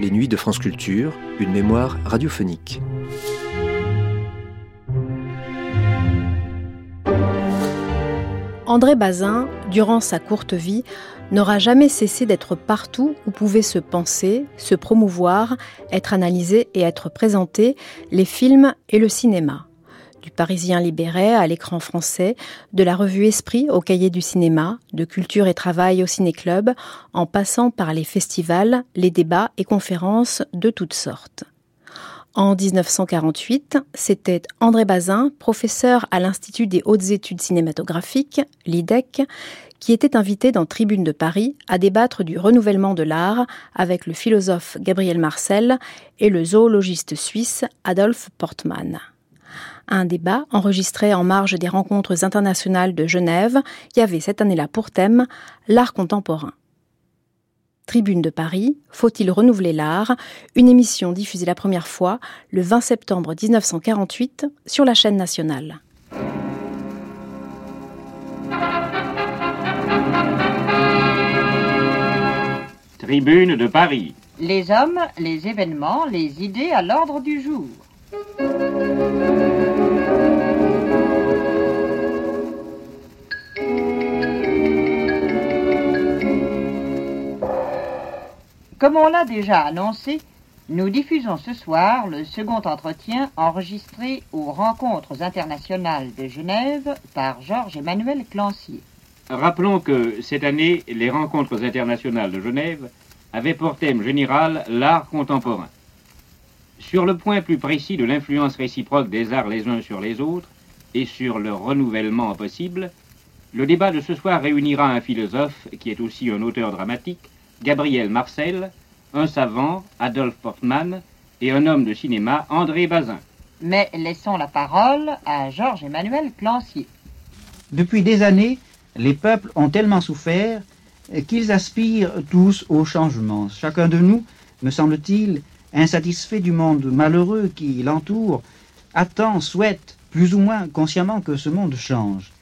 Les nuits de France Culture, une mémoire radiophonique. André Bazin, durant sa courte vie, n'aura jamais cessé d'être partout où pouvaient se penser, se promouvoir, être analysés et être présentés les films et le cinéma du Parisien libéré à l'écran français, de la revue Esprit au cahier du cinéma, de Culture et Travail au Ciné-Club, en passant par les festivals, les débats et conférences de toutes sortes. En 1948, c'était André Bazin, professeur à l'Institut des hautes études cinématographiques, l'IDEC, qui était invité dans Tribune de Paris à débattre du renouvellement de l'art avec le philosophe Gabriel Marcel et le zoologiste suisse Adolphe Portmann un débat enregistré en marge des rencontres internationales de Genève qui avait cette année-là pour thème l'art contemporain. Tribune de Paris, Faut-il renouveler l'art? Une émission diffusée la première fois le 20 septembre 1948 sur la chaîne nationale. Tribune de Paris. Les hommes, les événements, les idées à l'ordre du jour. Comme on l'a déjà annoncé, nous diffusons ce soir le second entretien enregistré aux Rencontres internationales de Genève par Georges-Emmanuel Clancier. Rappelons que cette année, les Rencontres internationales de Genève avaient pour thème général l'art contemporain. Sur le point plus précis de l'influence réciproque des arts les uns sur les autres et sur leur renouvellement possible, le débat de ce soir réunira un philosophe qui est aussi un auteur dramatique, Gabriel Marcel, un savant, Adolphe Portman, et un homme de cinéma, André Bazin. Mais laissons la parole à Georges-Emmanuel Clancier. Depuis des années, les peuples ont tellement souffert qu'ils aspirent tous au changement. Chacun de nous, me semble-t-il, insatisfait du monde malheureux qui l'entoure, attend, souhaite, plus ou moins consciemment que ce monde change.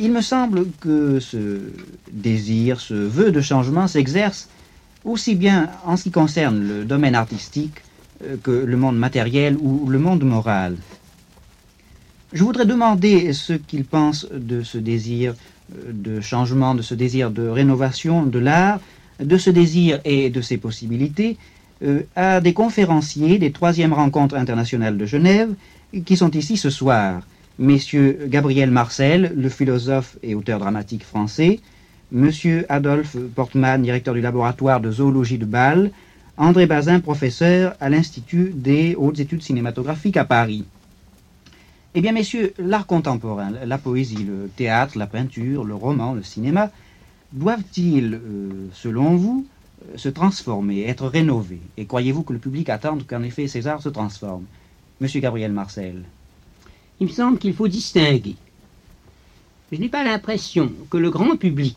Il me semble que ce désir, ce vœu de changement s'exerce aussi bien en ce qui concerne le domaine artistique euh, que le monde matériel ou le monde moral. Je voudrais demander ce qu'il pense de ce désir euh, de changement, de ce désir de rénovation de l'art, de ce désir et de ses possibilités, euh, à des conférenciers des troisièmes rencontres internationales de Genève qui sont ici ce soir. Messieurs Gabriel Marcel, le philosophe et auteur dramatique français, Monsieur Adolphe Portman, directeur du laboratoire de zoologie de Bâle, André Bazin, professeur à l'Institut des hautes études cinématographiques à Paris. Eh bien, messieurs, l'art contemporain, la poésie, le théâtre, la peinture, le roman, le cinéma, doivent-ils, euh, selon vous, euh, se transformer, être rénovés? Et croyez-vous que le public attende qu'en effet ces arts se transforment? Monsieur Gabriel Marcel. Il me semble qu'il faut distinguer je n'ai pas l'impression que le grand public,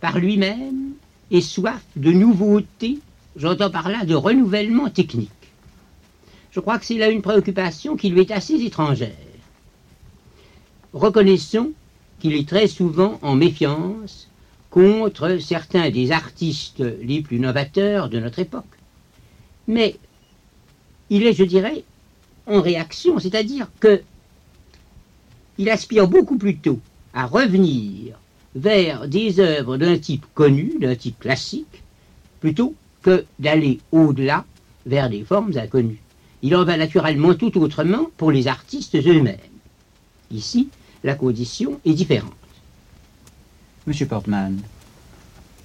par lui-même, ait soif de nouveautés, j'entends par là de renouvellement technique. Je crois que c'est là une préoccupation qui lui est assez étrangère. Reconnaissons qu'il est très souvent en méfiance contre certains des artistes les plus novateurs de notre époque. Mais il est, je dirais, en réaction, c'est-à-dire que il aspire beaucoup plutôt à revenir vers des œuvres d'un type connu, d'un type classique, plutôt que d'aller au-delà vers des formes inconnues. Il en va naturellement tout autrement pour les artistes eux-mêmes. Ici, la condition est différente. Monsieur Portman.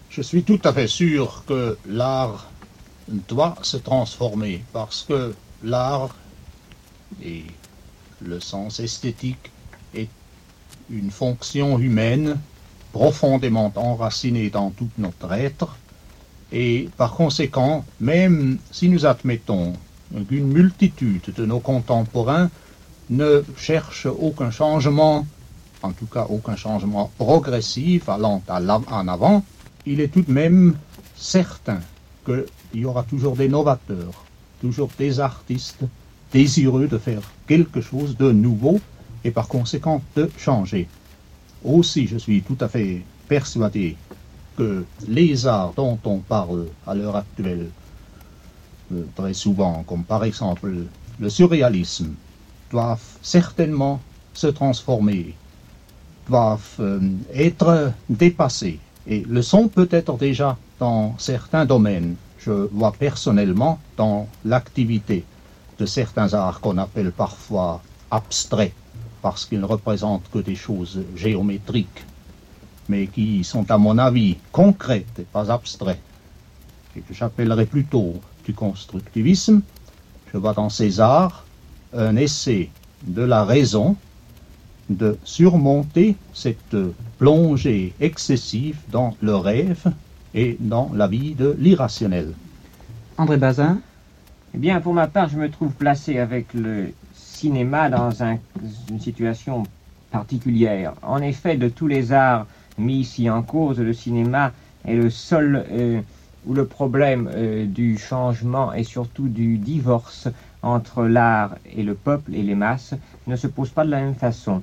Je suis tout à fait sûr que l'art doit se transformer parce que l'art est le sens esthétique est une fonction humaine profondément enracinée dans tout notre être, et par conséquent, même si nous admettons qu'une multitude de nos contemporains ne cherchent aucun changement, en tout cas aucun changement progressif allant en avant, il est tout de même certain qu'il y aura toujours des novateurs, toujours des artistes désireux de faire quelque chose de nouveau et par conséquent de changer. Aussi, je suis tout à fait persuadé que les arts dont on parle à l'heure actuelle euh, très souvent, comme par exemple le surréalisme, doivent certainement se transformer, doivent euh, être dépassés et le sont peut-être déjà dans certains domaines. Je vois personnellement dans l'activité de certains arts qu'on appelle parfois abstraits, parce qu'ils ne représentent que des choses géométriques, mais qui sont à mon avis concrètes et pas abstraites, et que j'appellerais plutôt du constructivisme. Je vois dans ces arts un essai de la raison de surmonter cette plongée excessive dans le rêve et dans la vie de l'irrationnel. André Bazin Eh bien, pour ma part, je me trouve placé avec le cinéma dans une situation particulière. En effet, de tous les arts mis ici en cause, le cinéma est le seul euh, où le problème euh, du changement et surtout du divorce entre l'art et le peuple et les masses ne se pose pas de la même façon.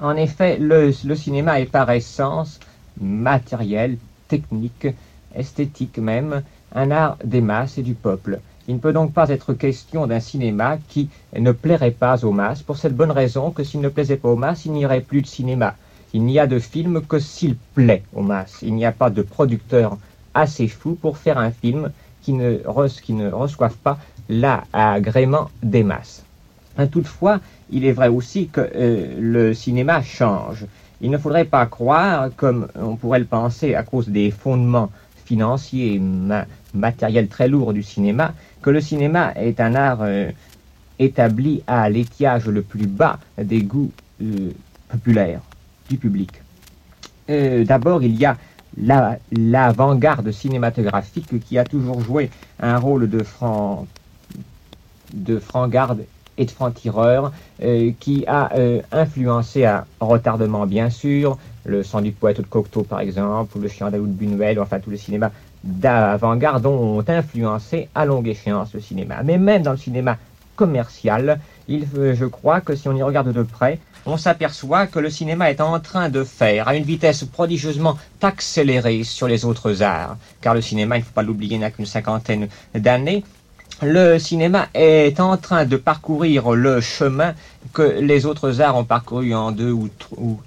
En effet, le, cinéma est par essence matériel, technique, esthétique même, un art des masses et du peuple. Il ne peut donc pas être question d'un cinéma qui ne plairait pas aux masses, pour cette bonne raison que s'il ne plaisait pas aux masses, il n'y aurait plus de cinéma. Il n'y a de film que s'il plaît aux masses. Il n'y a pas de producteur assez fou pour faire un film qui ne, reçoive pas l'agrément des masses. Toutefois, il est vrai aussi que euh, le cinéma change. Il ne faudrait pas croire, comme on pourrait le penser à cause des fondements financiers et matériels très lourds du cinéma, que le cinéma est un art euh, établi à l'étiage le plus bas des goûts euh, populaires du public. D'abord, il y a l'avant-garde cinématographique qui a toujours joué un rôle de franc de franc-garde et de franc-tireur euh, qui a euh, influencé à retardement bien sûr, le sang du poète de Cocteau par exemple, ou le chien d'Aoud Buñuel, enfin tous les cinémas d'avant-garde ont influencé à longue échéance le cinéma. Mais même dans le cinéma commercial, il, je crois que si on y regarde de près, on s'aperçoit que le cinéma est en train de faire à une vitesse prodigieusement accélérée sur les autres arts, car le cinéma, il ne faut pas l'oublier, n'a qu'une cinquantaine d'années, le cinéma est en train de parcourir le chemin que les autres arts ont parcouru en deux ou,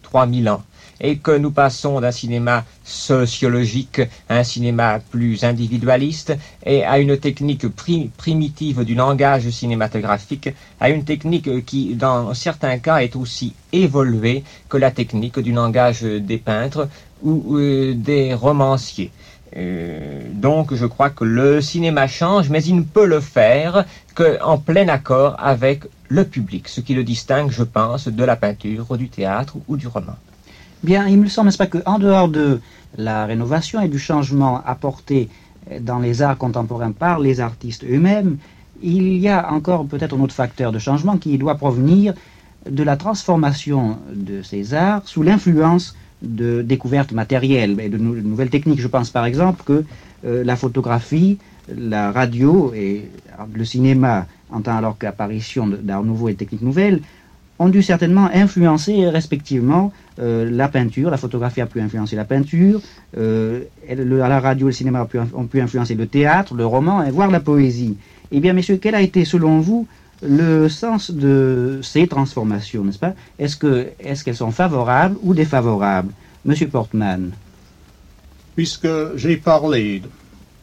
trois mille ans et que nous passons d'un cinéma sociologique à un cinéma plus individualiste et à une technique primitive du langage cinématographique, à une technique qui, dans certains cas, est aussi évoluée que la technique du langage des peintres ou euh, des romanciers. Euh, donc je crois que le cinéma change, mais il ne peut le faire qu'en plein accord avec le public, ce qui le distingue, je pense, de la peinture, du théâtre ou du roman. Bien, il me semble, n'est-ce pas, qu'en dehors de la rénovation et du changement apporté dans les arts contemporains par les artistes eux-mêmes, il y a encore peut-être un autre facteur de changement qui doit provenir de la transformation de ces arts sous l'influence de découvertes matérielles et de, nouvelles techniques. Je pense par exemple que euh, la photographie, la radio et le cinéma, en tant alors qu'apparition d'art nouveau et de techniques nouvelles, ont dû certainement influencer respectivement euh, la peinture. La photographie a pu influencer la peinture, euh, la radio et le cinéma ont pu, influencer le théâtre, le roman et voire la poésie. Eh bien, messieurs, quel a été selon vous le sens de ces transformations, n'est-ce pas? Est-ce que est-ce qu'elles sont favorables ou défavorables? Monsieur Portman. Puisque j'ai parlé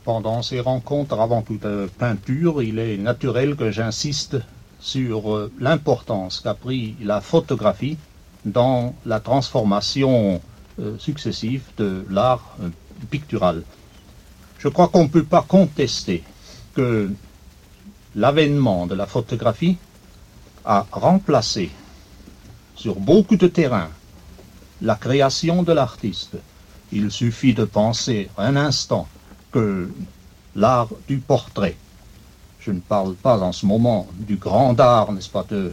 pendant ces rencontres avant toute peinture, il est naturel que j'insiste sur euh, l'importance qu'a pris la photographie dans la transformation euh, successive de l'art euh, pictural. Je crois qu'on ne peut pas contester que l'avènement de la photographie a remplacé sur beaucoup de terrains. La création de l'artiste. Il suffit de penser un instant que l'art du portrait, je ne parle pas en ce moment du grand art, n'est-ce pas, de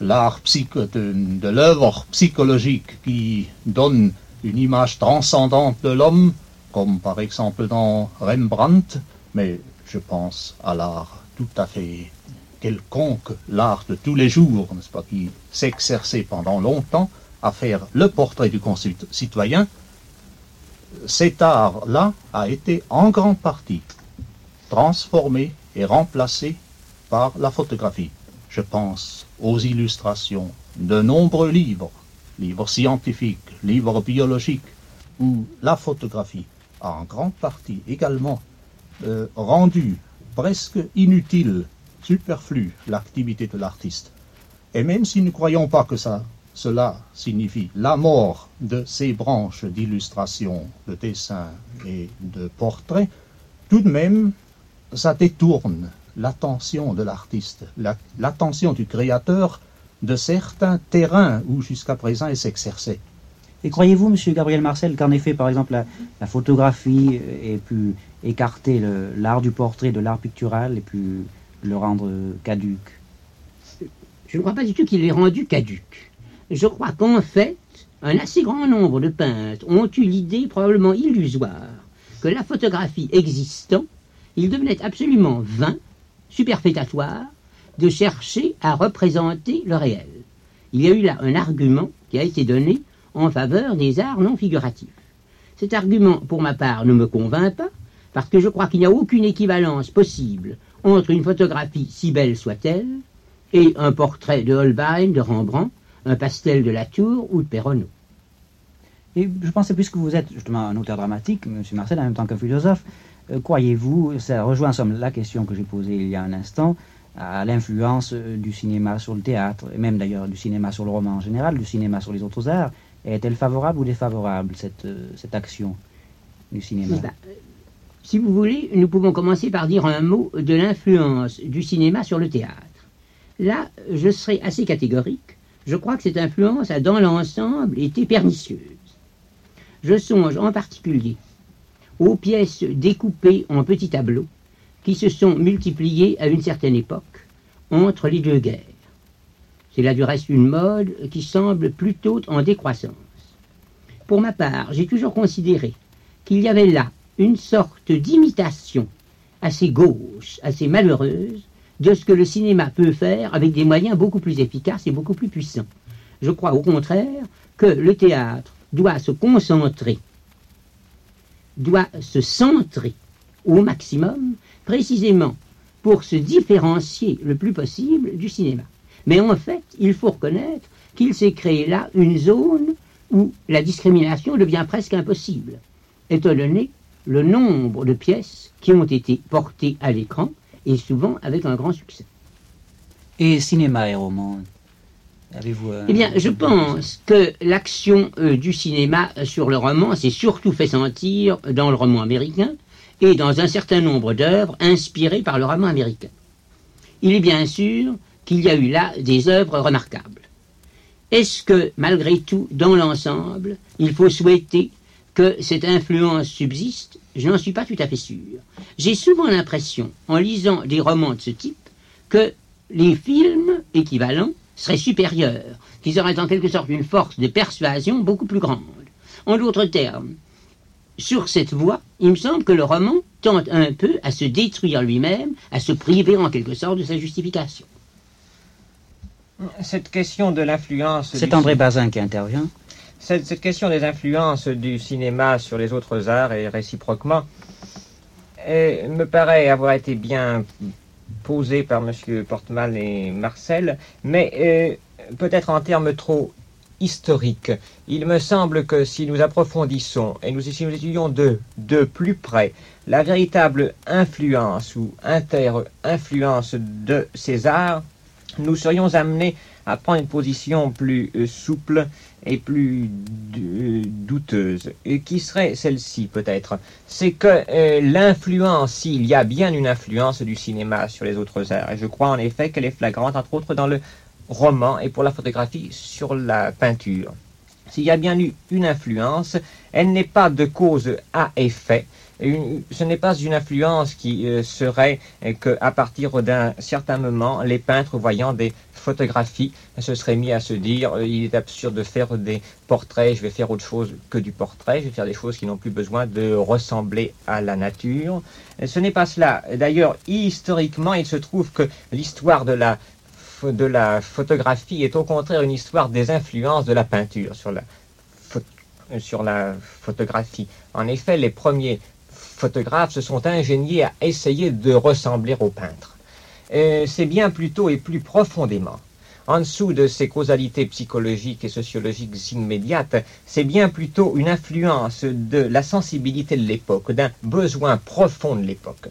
l'art psycho, de, l'œuvre psychologique qui donne une image transcendante de l'homme, comme par exemple dans Rembrandt, mais je pense à l'art tout à fait quelconque, l'art de tous les jours, n'est-ce pas, qui s'exerçait pendant longtemps à faire le portrait du concitoyen, cet art-là a été en grande partie transformé et remplacé par la photographie. Je pense aux illustrations de nombreux livres, livres scientifiques, livres biologiques, où la photographie a en grande partie également euh, rendu presque inutile, superflue l'activité de l'artiste. Et même si nous ne croyons pas que ça, cela signifie la mort de ces branches d'illustration, de dessin et de portrait, tout de même, ça détourne l'attention de l'artiste, l'attention du créateur de certains terrains où jusqu'à présent il s'exerçait. Et croyez-vous, Monsieur Gabriel Marcel, qu'en effet, par exemple, la, photographie ait pu écarter l'art du portrait de l'art pictural et pu le rendre caduque Je ne crois pas du tout qu'il l'ait rendu caduque. Je crois qu'en fait, un assez grand nombre de peintres ont eu l'idée probablement illusoire que la photographie existant, il devenait absolument vain, superfétatoire, de chercher à représenter le réel. Il y a eu là un argument qui a été donné en faveur des arts non figuratifs. Cet argument, pour ma part, ne me convainc pas, parce que je crois qu'il n'y a aucune équivalence possible entre une photographie, si belle soit-elle, et un portrait de Holbein, de Rembrandt, un pastel de Latour ou de Perronneau. Et je pensais, puisque vous êtes justement un auteur dramatique, M. Marcel, en même temps qu'un philosophe, croyez-vous, ça rejoint somme la question que j'ai posée il y a un instant, à l'influence euh, du cinéma sur le théâtre, et même d'ailleurs du cinéma sur le roman en général, du cinéma sur les autres arts. Est-elle favorable ou défavorable, cette, euh, cette action du cinéma? Eh ben, Si vous voulez, nous pouvons commencer par dire un mot de l'influence du cinéma sur le théâtre. Là, je serai assez catégorique. Je crois que cette influence a dans l'ensemble été pernicieuse. Je songe en particulier aux pièces découpées en petits tableaux qui se sont multipliées à une certaine époque entre les deux guerres. C'est là du reste une mode qui semble plutôt en décroissance. Pour ma part, j'ai toujours considéré qu'il y avait là une sorte d'imitation assez gauche, assez malheureuse, de ce que le cinéma peut faire avec des moyens beaucoup plus efficaces et beaucoup plus puissants. Je crois au contraire que le théâtre doit se concentrer, doit se centrer au maximum précisément pour se différencier le plus possible du cinéma. Mais en fait, il faut reconnaître qu'il s'est créé là une zone où la discrimination devient presque impossible, étant donné le nombre de pièces qui ont été portées à l'écran, et souvent avec un grand succès. Et cinéma et roman Avez-vous Eh bien, je pense que l'action euh, du cinéma sur le roman s'est surtout fait sentir dans le roman américain, et dans un certain nombre d'œuvres inspirées par le roman américain. Il est bien sûr qu'il y a eu là des œuvres remarquables. Est-ce que, malgré tout, dans l'ensemble, il faut souhaiter que cette influence subsiste? Je n'en suis pas tout à fait sûr. J'ai souvent l'impression, en lisant des romans de ce type, que les films équivalents seraient supérieurs, qu'ils auraient en quelque sorte une force de persuasion beaucoup plus grande. En d'autres termes, sur cette voie, il me semble que le roman tente un peu à se détruire lui-même, à se priver en quelque sorte de sa justification. Cette question de l'influence... C'est André Bazin qui intervient. Cette, question des influences du cinéma sur les autres arts et réciproquement me paraît avoir été bien posée par M. Portemal et Marcel, mais euh, peut-être en termes trop historique. Il me semble que si nous approfondissons et nous, si nous étudions de, de plus près la véritable influence ou inter-influence de ces arts, nous serions amenés à prendre une position plus euh, souple et plus douteuse. Et qui serait celle-ci peut-être? C'est que euh, l'influence, s'il y a bien une influence du cinéma sur les autres arts, et je crois en effet qu'elle est flagrante, entre autres dans le roman et pour la photographie sur la peinture. S'il y a bien eu une influence, elle n'est pas de cause à effet, ce n'est pas une influence qui euh, serait euh, qu'à partir d'un certain moment, les peintres voyant des photographies se seraient mis à se dire euh, il est absurde de faire des portraits, je vais faire autre chose que du portrait, je vais faire des choses qui n'ont plus besoin de ressembler à la nature. Ce n'est pas cela. D'ailleurs, historiquement, il se trouve que l'histoire de la de la photographie est au contraire une histoire des influences de la peinture sur la, sur la photographie. En effet, les premiers photographes se sont ingéniés à essayer de ressembler aux peintres. C'est bien plus tôt et plus profondément. En dessous de ces causalités psychologiques et sociologiques immédiates, c'est bien plutôt une influence de la sensibilité de l'époque, d'un besoin profond de l'époque.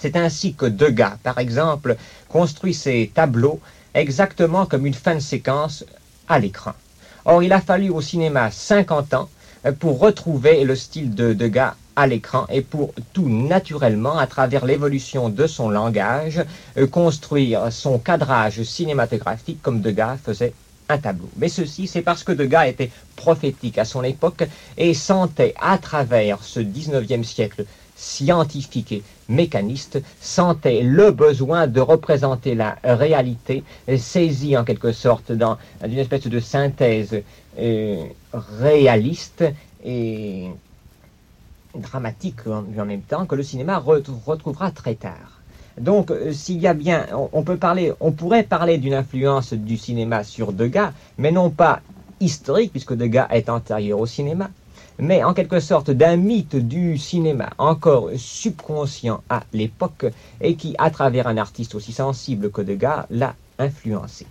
C'est ainsi que Degas, par exemple, construit ses tableaux exactement comme une fin de séquence à l'écran. Or, il a fallu au cinéma 50 ans pour retrouver le style de Degas à l'écran et pour tout naturellement, à travers l'évolution de son langage, euh, construire son cadrage cinématographique comme Degas faisait un tableau. Mais ceci, c'est parce que Degas était prophétique à son époque et sentait à travers ce 19e siècle scientifique et mécaniste, sentait le besoin de représenter la réalité, saisie en quelque sorte dans une espèce de synthèse euh, réaliste et dramatique en, même temps que le cinéma retrouvera très tard. Donc, euh, s'il y a bien, on, peut parler, on pourrait parler d'une influence du cinéma sur Degas, mais non pas historique, puisque Degas est antérieur au cinéma, mais en quelque sorte d'un mythe du cinéma encore subconscient à l'époque et qui, à travers un artiste aussi sensible que Degas, l'a influencé.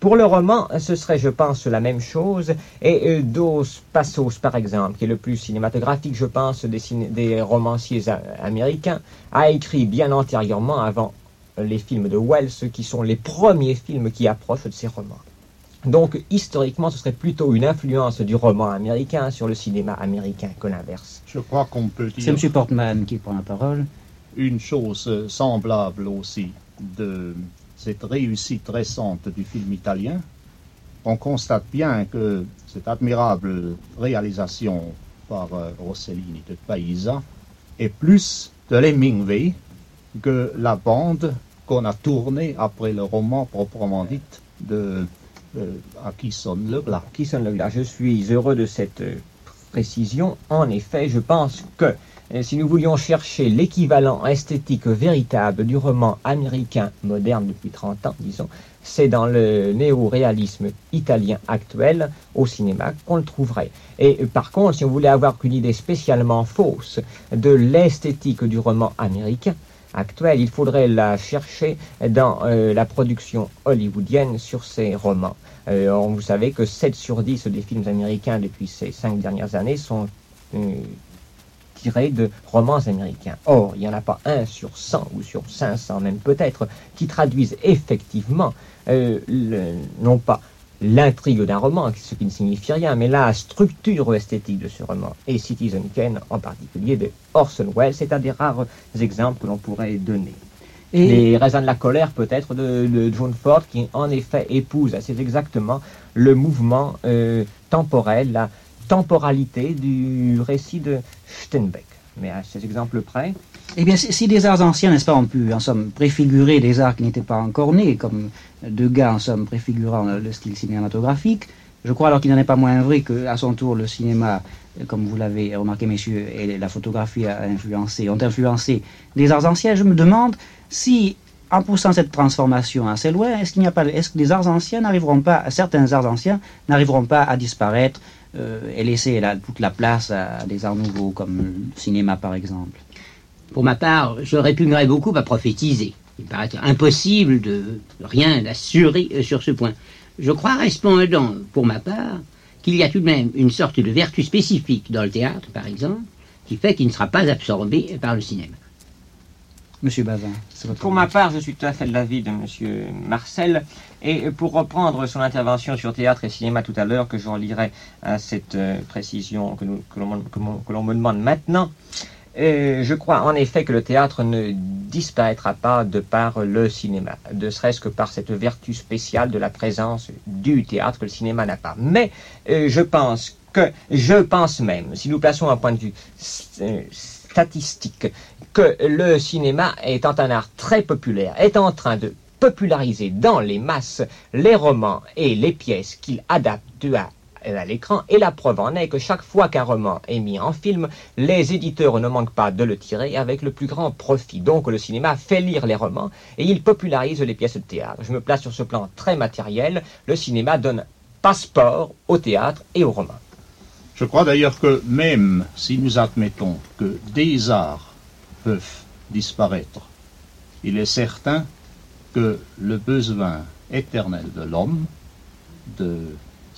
Pour le roman, ce serait, je pense, la même chose. Et euh, Dos Passos, par exemple, qui est le plus cinématographique, je pense, des, des romanciers américains, a écrit bien antérieurement, avant les films de Wells, qui sont les premiers films qui approchent de ces romans. Donc, historiquement, ce serait plutôt une influence du roman américain sur le cinéma américain que l'inverse. Je crois qu'on peut dire. C'est M. Portman qui prend la parole. Une chose semblable aussi de cette réussite récente du film italien, on constate bien que cette admirable réalisation par euh, Rossellini de Paisa est plus de l'Hemingway que la bande qu'on a tournée après le roman proprement dit de, À qui. Je suis heureux de cette euh, précision. En effet, je pense que si nous voulions chercher l'équivalent esthétique véritable du roman américain moderne depuis 30 ans, disons, c'est dans le néo-réalisme italien actuel au cinéma qu'on le trouverait. Et par contre, si on voulait avoir une idée spécialement fausse de l'esthétique du roman américain il faudrait la chercher dans euh, la production hollywoodienne sur ces romans. Euh, vous savez que 7 sur 10 des films américains depuis ces 5 dernières années sont euh, de romans américains. Or, il n'y en a pas un sur 100 ou sur 500 même peut-être qui traduisent effectivement non pas l'intrigue d'un roman, ce qui ne signifie rien, mais la structure esthétique de ce roman. Et Citizen Kane, en particulier de Orson Welles, c'est un des rares exemples que l'on pourrait donner. Et... Les raisins de la colère, peut-être, de, John Ford, qui en effet épouse assez exactement le mouvement euh, temporel, la temporalité du récit de Steinbeck. Mais à ces exemples près. Eh bien, si, des arts anciens, n'est-ce pas, ont pu, en somme, préfigurer des arts qui n'étaient pas encore nés, comme Degas, en somme, préfigurant le style cinématographique, je crois alors qu'il n'en est pas moins vrai qu'à son tour, le cinéma, comme vous l'avez remarqué, messieurs, et la photographie ont influencé des arts anciens. Je me demande si, en poussant cette transformation assez loin, est-ce qu'il n'y a pas, est-ce que les arts anciens n'arriveront pas, certains arts anciens n'arriveront pas à disparaître euh, et laisser toute la place à des arts nouveaux, comme le cinéma par exemple? Pour ma part, je répugnerais beaucoup à prophétiser. Il paraît impossible de rien assurer euh, sur ce point. Je crois cependant, pour ma part, qu'il y a tout de même une sorte de vertu spécifique dans le théâtre, par exemple, qui fait qu'il ne sera pas absorbé par le cinéma. Monsieur Bazin. Pour ma part, je suis tout à fait de l'avis de Monsieur Marcel. Et pour reprendre son intervention sur théâtre et cinéma tout à l'heure, que j'en lirai à cette euh, précision que, l'on me demande maintenant, Et je crois en effet que le théâtre ne disparaîtra pas de par le cinéma, ne serait-ce que par cette vertu spéciale de la présence du théâtre que le cinéma n'a pas. Mais euh, je pense que, je pense même, si nous plaçons un point de vue euh, statistique, que le cinéma, étant un art très populaire, est en train de populariser dans les masses les romans et les pièces qu'il adapte à à l'écran. Et la preuve en est que chaque fois qu'un roman est mis en film, les éditeurs ne manquent pas de le tirer avec le plus grand profit. Donc le cinéma fait lire les romans et il popularise les pièces de théâtre. Je me place sur ce plan très matériel. Le cinéma donne passeport au théâtre et au roman. Je crois d'ailleurs que même si nous admettons que des arts peuvent disparaître, il est certain que le besoin éternel de l'homme de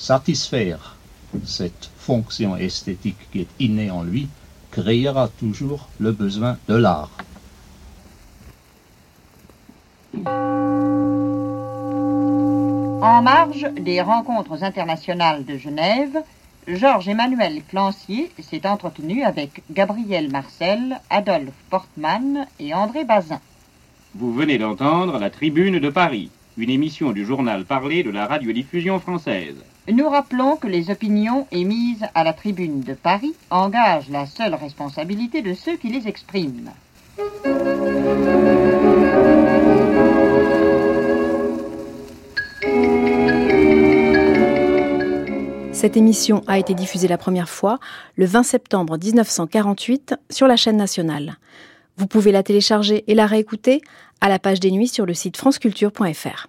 satisfaire cette fonction esthétique qui est innée en lui créera toujours le besoin de l'art. En marge des rencontres internationales de Genève, Georges-Emmanuel Clancier s'est entretenu avec Gabriel Marcel, Adolphe Portman et André Bazin. Vous venez d'entendre La Tribune de Paris, une émission du journal parlé de la radiodiffusion française. Nous rappelons que les opinions émises à la tribune de Paris engagent la seule responsabilité de ceux qui les expriment. Cette émission a été diffusée la première fois le 20 septembre 1948 sur la chaîne nationale. Vous pouvez la télécharger et la réécouter à la page des nuits sur le site franceculture.fr.